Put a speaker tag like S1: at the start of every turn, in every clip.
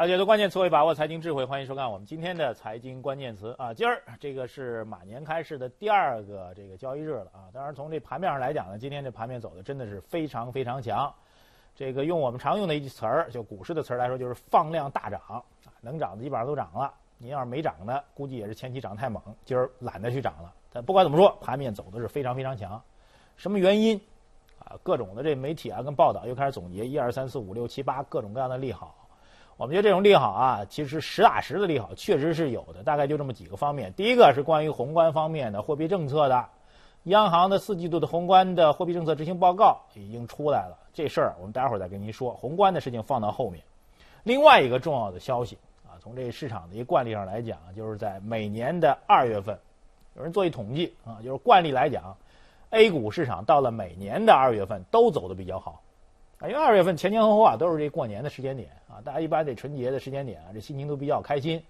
S1: 啊，解读关键词汇，把握财经智慧，欢迎收看我们今天的财经关键词啊。今儿这个是马年开市的第二个这个交易日了啊。当然，从这盘面上来讲呢，今天这盘面走的真的是非常非常强。这个用我们常用的一句词儿，就股市的词儿来说，就是放量大涨啊，能涨的基本上都涨了。您要是没涨的，估计也是前期涨太猛，今儿懒得去涨了。但不管怎么说，盘面走的是非常非常强。什么原因啊？各种的这媒体啊跟报道又开始总结一二三四五六七八各种各样的利好。我们觉得这种利好啊，其实实打实的利好确实是有的，大概就这么几个方面。第一个是关于宏观方面的货币政策的，央行的四季度的宏观的货币政策执行报告已经出来了，这事儿我们待会儿再跟您说。宏观的事情放到后面。另外一个重要的消息啊，从这市场的一个惯例上来讲，就是在每年的二月份，有人做一统计啊，就是惯例来讲，A 股市场到了每年的二月份都走的比较好。因为二月份前前后后啊都是这过年的时间点啊，大家一般这春节的时间点啊，这心情都比较开心，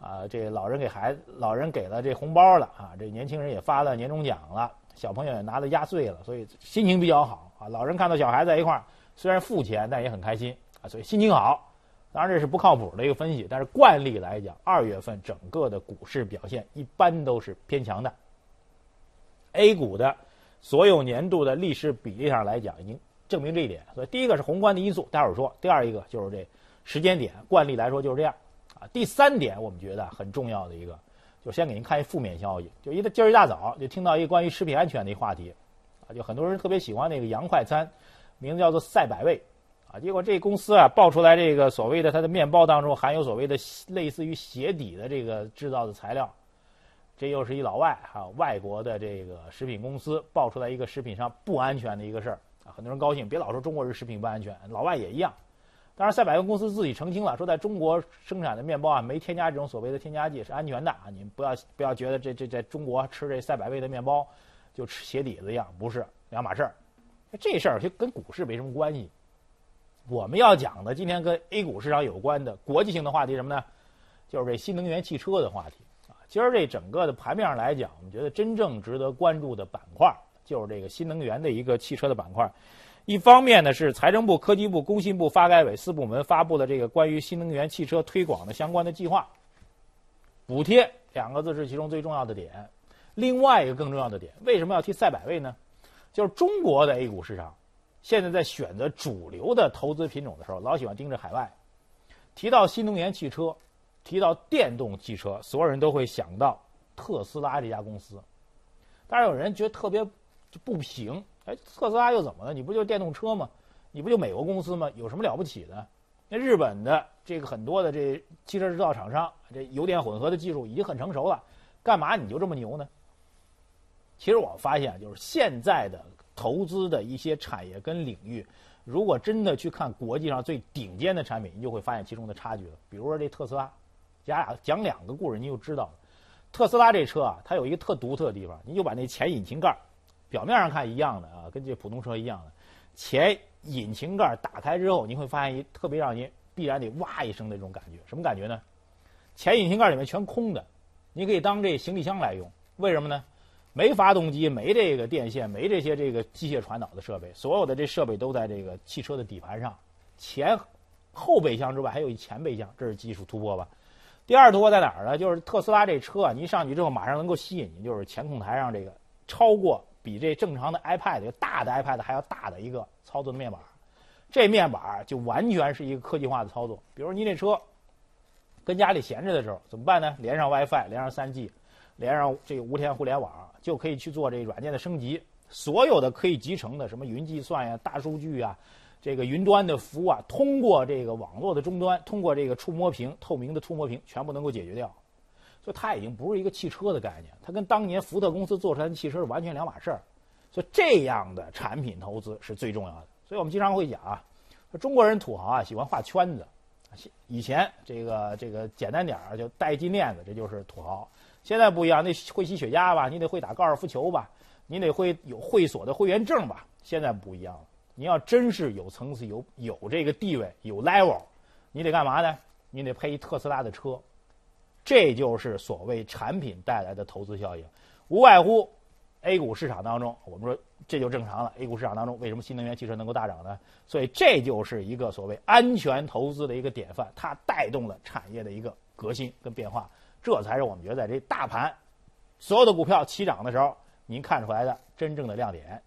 S1: 啊，这老人给孩子，老人给了这红包了啊，这年轻人也发了年终奖了，小朋友也拿了压岁了，所以心情比较好啊。老人看到小孩在一块儿，虽然付钱，但也很开心啊，所以心情好。当然这是不靠谱的一个分析，但是惯例来讲，二月份整个的股市表现一般都是偏强的。A 股的所有年度的历史比例上来讲，已经。证明这一点，所以第一个是宏观的因素，待会儿说；第二一个就是这时间点，惯例来说就是这样啊。第三点，我们觉得很重要的一个，就先给您看一负面消息，就一个今儿一大早就听到一个关于食品安全的一话题啊，就很多人特别喜欢那个洋快餐，名字叫做赛百味啊，结果这公司啊爆出来这个所谓的它的面包当中含有所谓的类似于鞋底的这个制造的材料，这又是一老外哈，外国的这个食品公司爆出来一个食品上不安全的一个事儿。很多人高兴，别老说中国人食品不安全，老外也一样。当然，赛百味公司自己澄清了，说在中国生产的面包啊，没添加这种所谓的添加剂，是安全的啊。你们不要不要觉得这这在中国吃这赛百味的面包就吃鞋底子一样，不是两码事儿。这事儿就跟股市没什么关系。我们要讲的今天跟 A 股市场有关的国际性的话题什么呢？就是这新能源汽车的话题啊。今儿这整个的盘面上来讲，我们觉得真正值得关注的板块。就是这个新能源的一个汽车的板块，一方面呢是财政部、科技部、工信部、发改委四部门发布了这个关于新能源汽车推广的相关的计划，补贴两个字是其中最重要的点。另外一个更重要的点，为什么要提赛百味呢？就是中国的 A 股市场现在在选择主流的投资品种的时候，老喜欢盯着海外。提到新能源汽车，提到电动汽车，所有人都会想到特斯拉这家公司。当然有人觉得特别。就不行，哎，特斯拉又怎么了？你不就电动车吗？你不就美国公司吗？有什么了不起的？那日本的这个很多的这汽车制造厂商，这油电混合的技术已经很成熟了，干嘛你就这么牛呢？其实我发现，就是现在的投资的一些产业跟领域，如果真的去看国际上最顶尖的产品，你就会发现其中的差距了。比如说这特斯拉，讲俩讲两个故事，你就知道了。特斯拉这车啊，它有一个特独特的地方，你就把那前引擎盖。表面上看一样的啊，跟这普通车一样的，前引擎盖打开之后，你会发现一特别让您必然得哇一声的这种感觉，什么感觉呢？前引擎盖里面全空的，你可以当这行李箱来用。为什么呢？没发动机，没这个电线，没这些这个机械传导的设备，所有的这设备都在这个汽车的底盘上。前后备箱之外还有一前备箱，这是技术突破吧？第二突破在哪儿呢？就是特斯拉这车啊，您上去之后马上能够吸引你，就是前控台上这个超过。比这正常的 iPad 就大的 iPad 还要大的一个操作的面板，这面板就完全是一个科技化的操作。比如您这车跟家里闲着的时候怎么办呢？连上 WiFi，连上 3G，连上这个无线互联网，就可以去做这软件的升级。所有的可以集成的什么云计算呀、大数据啊、这个云端的服务啊，通过这个网络的终端，通过这个触摸屏、透明的触摸屏，全部能够解决掉。所以它已经不是一个汽车的概念，它跟当年福特公司做出来的汽车是完全两码事儿。所以这样的产品投资是最重要的。所以我们经常会讲啊，说中国人土豪啊喜欢画圈子，以前这个这个简单点儿就戴金链子，这就是土豪。现在不一样，那会吸雪茄吧，你得会打高尔夫球吧，你得会有会所的会员证吧。现在不一样了，你要真是有层次、有有这个地位、有 level，你得干嘛呢？你得配一特斯拉的车。这就是所谓产品带来的投资效应，无外乎 A 股市场当中，我们说这就正常了。A 股市场当中，为什么新能源汽车能够大涨呢？所以这就是一个所谓安全投资的一个典范，它带动了产业的一个革新跟变化，这才是我们觉得在这大盘所有的股票齐涨的时候，您看出来的真正的亮点。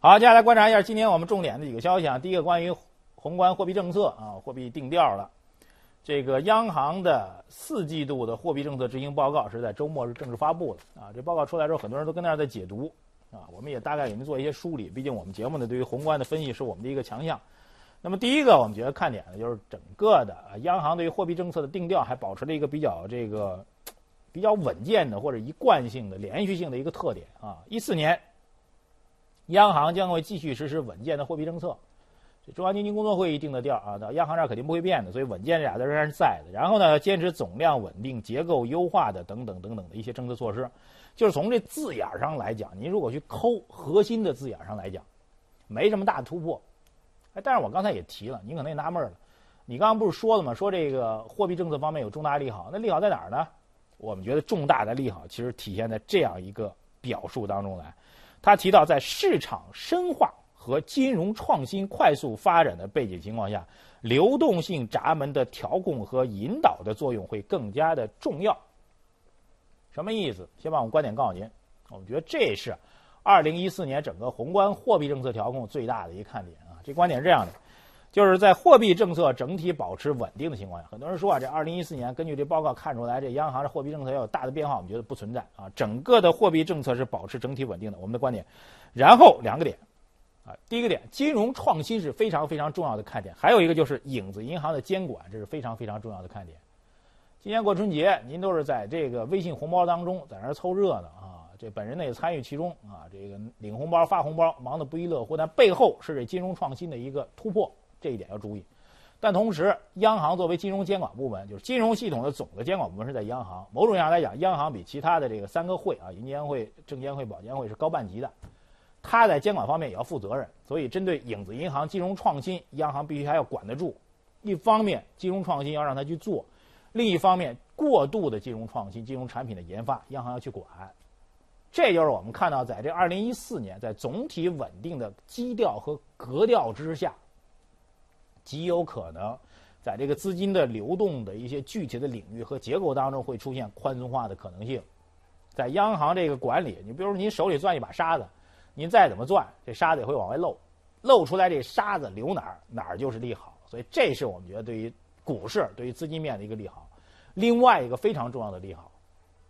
S1: 好，接下来观察一下今天我们重点的几个消息啊。第一个关于宏观货币政策啊，货币定调了。这个央行的四季度的货币政策执行报告是在周末是正式发布的啊。这报告出来之后，很多人都跟那儿在解读啊。我们也大概给您做一些梳理，毕竟我们节目呢对于宏观的分析是我们的一个强项。那么第一个我们觉得看点呢，就是整个的央行对于货币政策的定调还保持了一个比较这个比较稳健的或者一贯性的连续性的一个特点啊。一四年，央行将会继续实施稳健的货币政策。中央经济工作会议定的调啊，到央行这肯定不会变的，所以稳健这俩字仍然是在的。然后呢，坚持总量稳定、结构优化的等等等等的一些政策措施，就是从这字眼上来讲，您如果去抠核心的字眼上来讲，没什么大的突破。哎，但是我刚才也提了，您可能也纳闷了，你刚刚不是说了吗？说这个货币政策方面有重大利好，那利好在哪儿呢？我们觉得重大的利好其实体现在这样一个表述当中来，他提到在市场深化。和金融创新快速发展的背景情况下，流动性闸门的调控和引导的作用会更加的重要。什么意思？先把我们观点告诉您。我们觉得这是二零一四年整个宏观货币政策调控最大的一个看点啊。这观点是这样的，就是在货币政策整体保持稳定的情况下，很多人说啊，这二零一四年根据这报告看出来，这央行的货币政策要有大的变化，我们觉得不存在啊。整个的货币政策是保持整体稳定的，我们的观点。然后两个点。啊，第一个点，金融创新是非常非常重要的看点，还有一个就是影子银行的监管，这是非常非常重要的看点。今年过春节，您都是在这个微信红包当中在那儿凑热闹啊，这本人呢也参与其中啊，这个领红包、发红包，忙得不亦乐乎。但背后是这金融创新的一个突破，这一点要注意。但同时，央行作为金融监管部门，就是金融系统的总的监管部门是在央行。某种意义上来讲，央行比其他的这个三个会啊，银监会、证监会、保监会是高半级的。他在监管方面也要负责任，所以针对影子银行金融创新，央行必须还要管得住。一方面，金融创新要让他去做；另一方面，过度的金融创新、金融产品的研发，央行要去管。这就是我们看到，在这二零一四年，在总体稳定的基调和格调之下，极有可能在这个资金的流动的一些具体的领域和结构当中，会出现宽松化的可能性。在央行这个管理，你比如说，您手里攥一把沙子。您再怎么钻，这沙子也会往外漏，漏出来这沙子流哪儿哪儿就是利好，所以这是我们觉得对于股市、对于资金面的一个利好。另外一个非常重要的利好，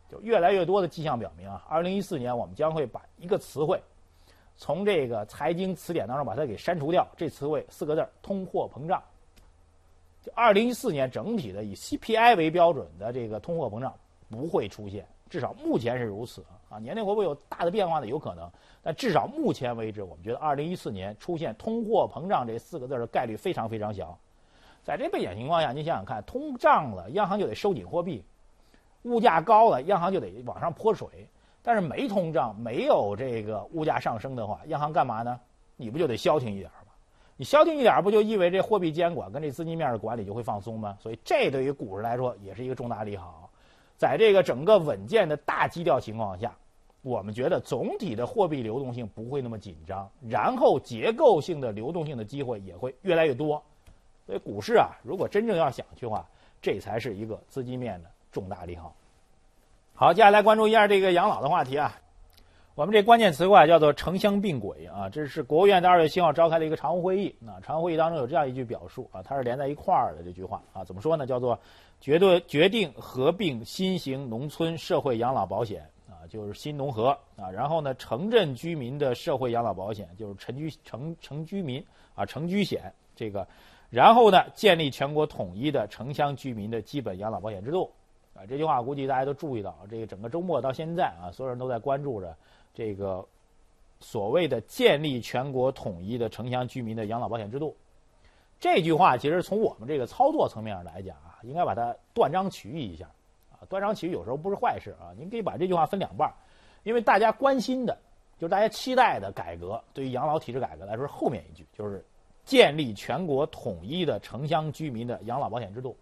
S1: 就越来越多的迹象表明啊，二零一四年我们将会把一个词汇从这个财经词典当中把它给删除掉，这词汇四个字通货膨胀。就二零一四年整体的以 CPI 为标准的这个通货膨胀不会出现，至少目前是如此啊。年内会不会有大的变化呢？有可能。但至少目前为止，我们觉得二零一四年出现通货膨胀这四个字的概率非常非常小。在这背景情况下，您想想看，通胀了，央行就得收紧货币；物价高了，央行就得往上泼水。但是没通胀，没有这个物价上升的话，央行干嘛呢？你不就得消停一点吗？你消停一点，不就意味着货币监管跟这资金面的管理就会放松吗？所以这对于股市来说也是一个重大利好。在这个整个稳健的大基调情况下。我们觉得总体的货币流动性不会那么紧张，然后结构性的流动性的机会也会越来越多。所以股市啊，如果真正要想去的话，这才是一个资金面的重大利好。好，接下来关注一下这个养老的话题啊。我们这关键词块叫做城乡并轨啊，这是国务院在二月七号召开的一个常务会议。那常务会议当中有这样一句表述啊，它是连在一块儿的这句话啊，怎么说呢？叫做决对决定合并新型农村社会养老保险啊。就是新农合啊，然后呢，城镇居民的社会养老保险就是城居城城居民啊城居险这个，然后呢，建立全国统一的城乡居民的基本养老保险制度啊。这句话估计大家都注意到，这个整个周末到现在啊，所有人都在关注着这个所谓的建立全国统一的城乡居民的养老保险制度。这句话其实从我们这个操作层面上来讲啊，应该把它断章取义一下啊。断章取义有时候不是坏事啊！您可以把这句话分两半，因为大家关心的，就是大家期待的改革，对于养老体制改革来说，后面一句就是建立全国统一的城乡居民的养老保险制度。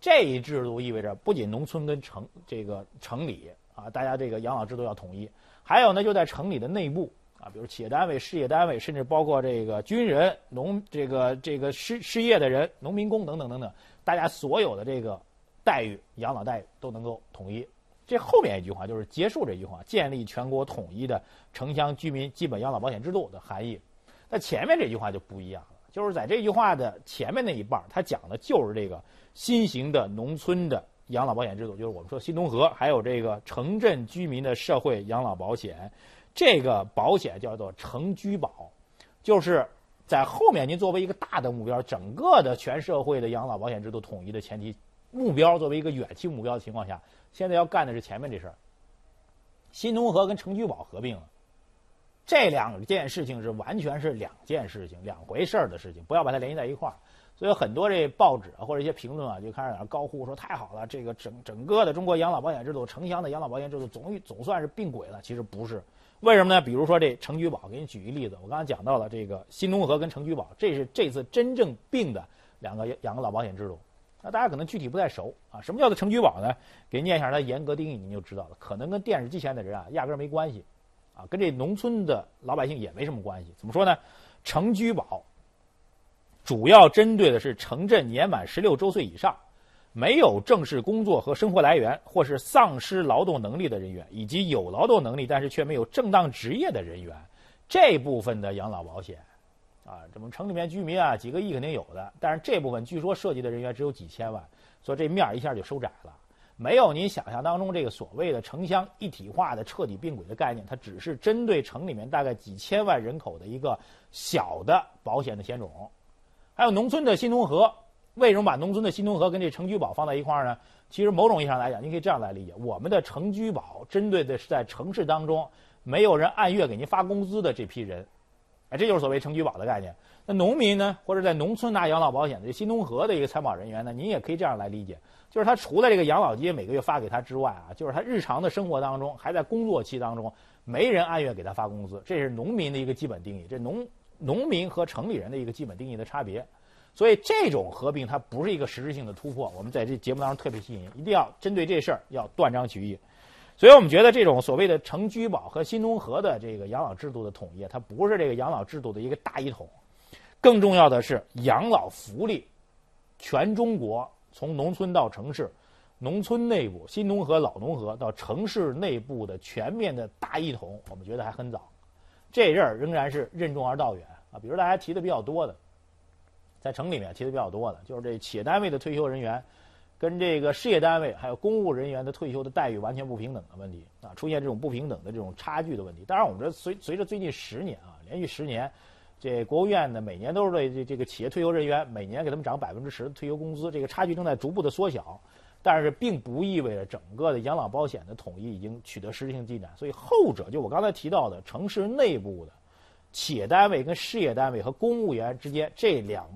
S1: 这一制度意味着不仅农村跟城这个城里啊，大家这个养老制度要统一。还有呢，就在城里的内部啊，比如企业单位、事业单位，甚至包括这个军人、农这个这个失失业的人、农民工等等等等，大家所有的这个待遇、养老待遇都能够统一。这后面一句话就是结束这句话，建立全国统一的城乡居民基本养老保险制度的含义。那前面这句话就不一样了，就是在这句话的前面那一半，它讲的就是这个新型的农村的养老保险制度，就是我们说新农合，还有这个城镇居民的社会养老保险。这个保险叫做城居保，就是在后面您作为一个大的目标，整个的全社会的养老保险制度统一的前提目标，作为一个远期目标的情况下。现在要干的是前面这事儿，新农合跟城居保合并了，这两件事情是完全是两件事情、两回事儿的事情，不要把它联系在一块儿。所以很多这报纸啊或者一些评论啊就开始在那高呼说太好了，这个整整个的中国养老保险制度、城乡的养老保险制度总总算是并轨了。其实不是，为什么呢？比如说这城居保，给你举一例子，我刚才讲到了这个新农合跟城居保，这是这次真正并的两个养老保险制度。那大家可能具体不太熟啊，什么叫做城居保呢？给念一下它严格定义，您就知道了。可能跟电视机前的人啊压根儿没关系，啊，跟这农村的老百姓也没什么关系。怎么说呢？城居保主要针对的是城镇年满十六周岁以上、没有正式工作和生活来源，或是丧失劳动能力的人员，以及有劳动能力但是却没有正当职业的人员，这部分的养老保险。啊，这么城里面居民啊，几个亿肯定有的，但是这部分据说涉及的人员只有几千万，所以这面儿一下就收窄了，没有您想象当中这个所谓的城乡一体化的彻底并轨的概念，它只是针对城里面大概几千万人口的一个小的保险的险种。还有农村的新农合，为什么把农村的新农合跟这城居保放在一块儿呢？其实某种意义上来讲，您可以这样来理解：我们的城居保针对的是在城市当中没有人按月给您发工资的这批人。哎，这就是所谓城居保的概念。那农民呢，或者在农村拿养老保险的这新农合的一个参保人员呢，您也可以这样来理解，就是他除了这个养老金每个月发给他之外啊，就是他日常的生活当中，还在工作期当中，没人按月给他发工资，这是农民的一个基本定义。这农农民和城里人的一个基本定义的差别。所以这种合并它不是一个实质性的突破。我们在这节目当中特别吸引，一定要针对这事儿要断章取义。所以我们觉得这种所谓的城居保和新农合的这个养老制度的统一，它不是这个养老制度的一个大一统，更重要的是养老福利，全中国从农村到城市，农村内部新农合、老农合到城市内部的全面的大一统，我们觉得还很早，这阵儿仍然是任重而道远啊。比如大家提的比较多的，在城里面提的比较多的，就是这企业单位的退休人员。跟这个事业单位还有公务人员的退休的待遇完全不平等的问题啊，出现这种不平等的这种差距的问题。当然，我们这随随着最近十年啊，连续十年，这国务院呢每年都是对这这个企业退休人员每年给他们涨百分之十的退休工资，这个差距正在逐步的缩小。但是，并不意味着整个的养老保险的统一已经取得实质性进展。所以，后者就我刚才提到的城市内部的企业单位跟事业单位和公务员之间这两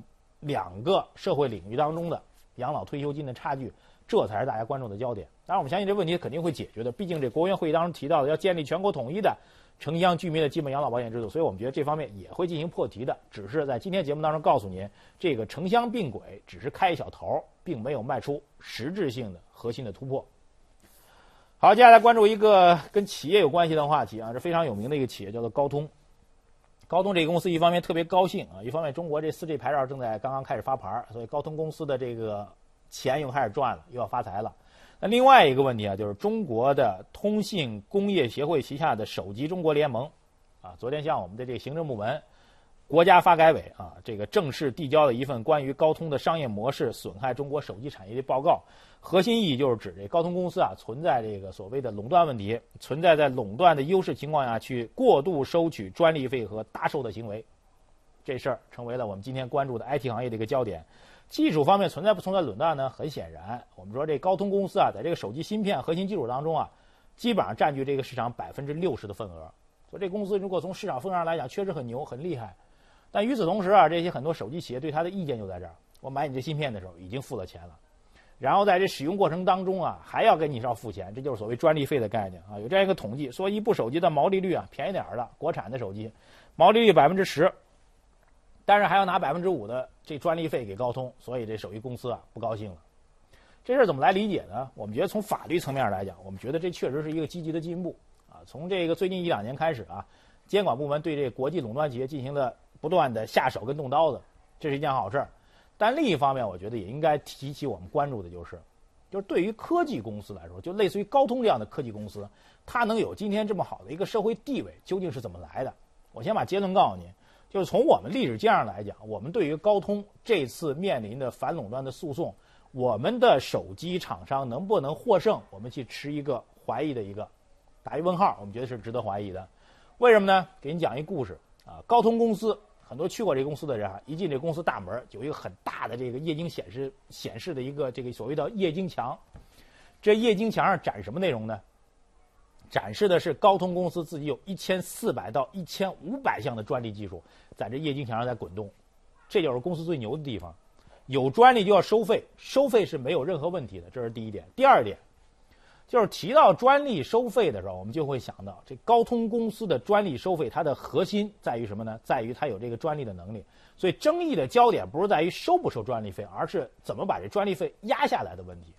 S1: 两个社会领域当中的。养老退休金的差距，这才是大家关注的焦点。当然，我们相信这问题肯定会解决的。毕竟这国务院会议当中提到的要建立全国统一的城乡居民的基本养老保险制度，所以我们觉得这方面也会进行破题的。只是在今天节目当中告诉您，这个城乡并轨只是开一小头，并没有迈出实质性的核心的突破。好，接下来关注一个跟企业有关系的话题啊，是非常有名的一个企业，叫做高通。高通这个公司一方面特别高兴啊，一方面中国这四 G 牌照正在刚刚开始发牌，所以高通公司的这个钱又开始赚了，又要发财了。那另外一个问题啊，就是中国的通信工业协会旗下的手机中国联盟，啊，昨天向我们的这个行政部门、国家发改委啊，这个正式递交了一份关于高通的商业模式损害中国手机产业的报告。核心意义就是指这高通公司啊存在这个所谓的垄断问题，存在在垄断的优势情况下去过度收取专利费和大售的行为，这事儿成为了我们今天关注的 IT 行业的一个焦点。技术方面存在不存在垄断呢？很显然，我们说这高通公司啊，在这个手机芯片核心技术当中啊，基本上占据这个市场百分之六十的份额。说这公司如果从市场份额上来讲，确实很牛很厉害。但与此同时啊，这些很多手机企业对它的意见就在这儿：我买你这芯片的时候已经付了钱了。然后在这使用过程当中啊，还要给你要付钱，这就是所谓专利费的概念啊。有这样一个统计，说一部手机的毛利率啊，便宜点儿的国产的手机，毛利率百分之十，但是还要拿百分之五的这专利费给高通，所以这手机公司啊不高兴了。这事儿怎么来理解呢？我们觉得从法律层面上来讲，我们觉得这确实是一个积极的进步啊。从这个最近一两年开始啊，监管部门对这国际垄断企业进行了不断的下手跟动刀子，这是一件好事儿。但另一方面，我觉得也应该提起我们关注的就是，就是对于科技公司来说，就类似于高通这样的科技公司，它能有今天这么好的一个社会地位，究竟是怎么来的？我先把结论告诉您，就是从我们历史经验来讲，我们对于高通这次面临的反垄断的诉讼，我们的手机厂商能不能获胜，我们去持一个怀疑的一个打一问号，我们觉得是值得怀疑的。为什么呢？给你讲一故事啊，高通公司很多去过这公司的人啊，一进这公司大门，有一个很大的这个液晶显示显示的一个这个所谓的液晶墙，这液晶墙上展什么内容呢？展示的是高通公司自己有一千四百到一千五百项的专利技术，在这液晶墙上在滚动，这就是公司最牛的地方。有专利就要收费，收费是没有任何问题的，这是第一点。第二点，就是提到专利收费的时候，我们就会想到这高通公司的专利收费，它的核心在于什么呢？在于它有这个专利的能力。所以争议的焦点不是在于收不收专利费，而是怎么把这专利费压下来的问题。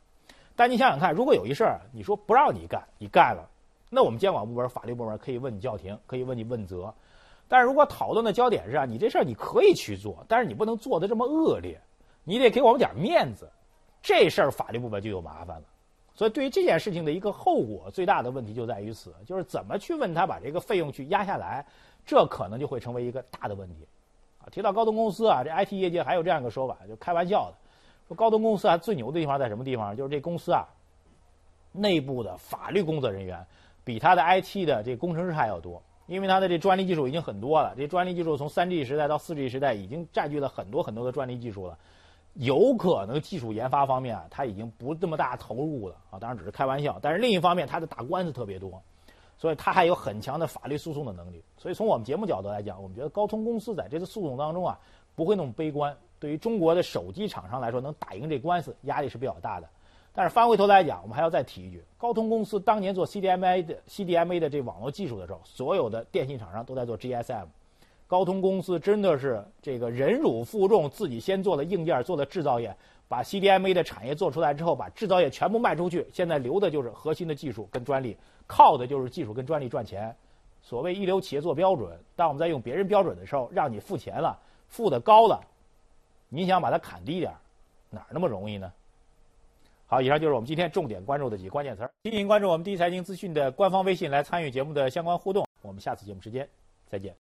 S1: 但你想想看，如果有一事儿，你说不让你干，你干了。那我们监管部门、法律部门可以问你叫停，可以问你问责，但是如果讨论的焦点是啊，你这事儿你可以去做，但是你不能做的这么恶劣，你得给我们点面子，这事儿法律部门就有麻烦了。所以对于这件事情的一个后果，最大的问题就在于此，就是怎么去问他把这个费用去压下来，这可能就会成为一个大的问题。啊，提到高通公司啊，这 IT 业界还有这样一个说法，就开玩笑的，说高通公司啊最牛的地方在什么地方？就是这公司啊内部的法律工作人员。比他的 IT 的这工程师还要多，因为他的这专利技术已经很多了。这专利技术从 3G 时代到 4G 时代，已经占据了很多很多的专利技术了。有可能技术研发方面啊，他已经不这么大投入了啊。当然只是开玩笑。但是另一方面，他的打官司特别多，所以他还有很强的法律诉讼的能力。所以从我们节目角度来讲，我们觉得高通公司在这次诉讼当中啊，不会那么悲观。对于中国的手机厂商来说，能打赢这官司，压力是比较大的。但是翻回头来讲，我们还要再提一句：高通公司当年做 CDMA 的 CDMA 的这网络技术的时候，所有的电信厂商都在做 GSM。高通公司真的是这个忍辱负重，自己先做了硬件，做了制造业，把 CDMA 的产业做出来之后，把制造业全部卖出去，现在留的就是核心的技术跟专利，靠的就是技术跟专利赚钱。所谓一流企业做标准，当我们在用别人标准的时候，让你付钱了，付的高了，你想把它砍低点哪那么容易呢？好，以上就是我们今天重点关注的几个关键词儿。欢迎关注我们第一财经资讯的官方微信来参与节目的相关互动。我们下次节目时间再见。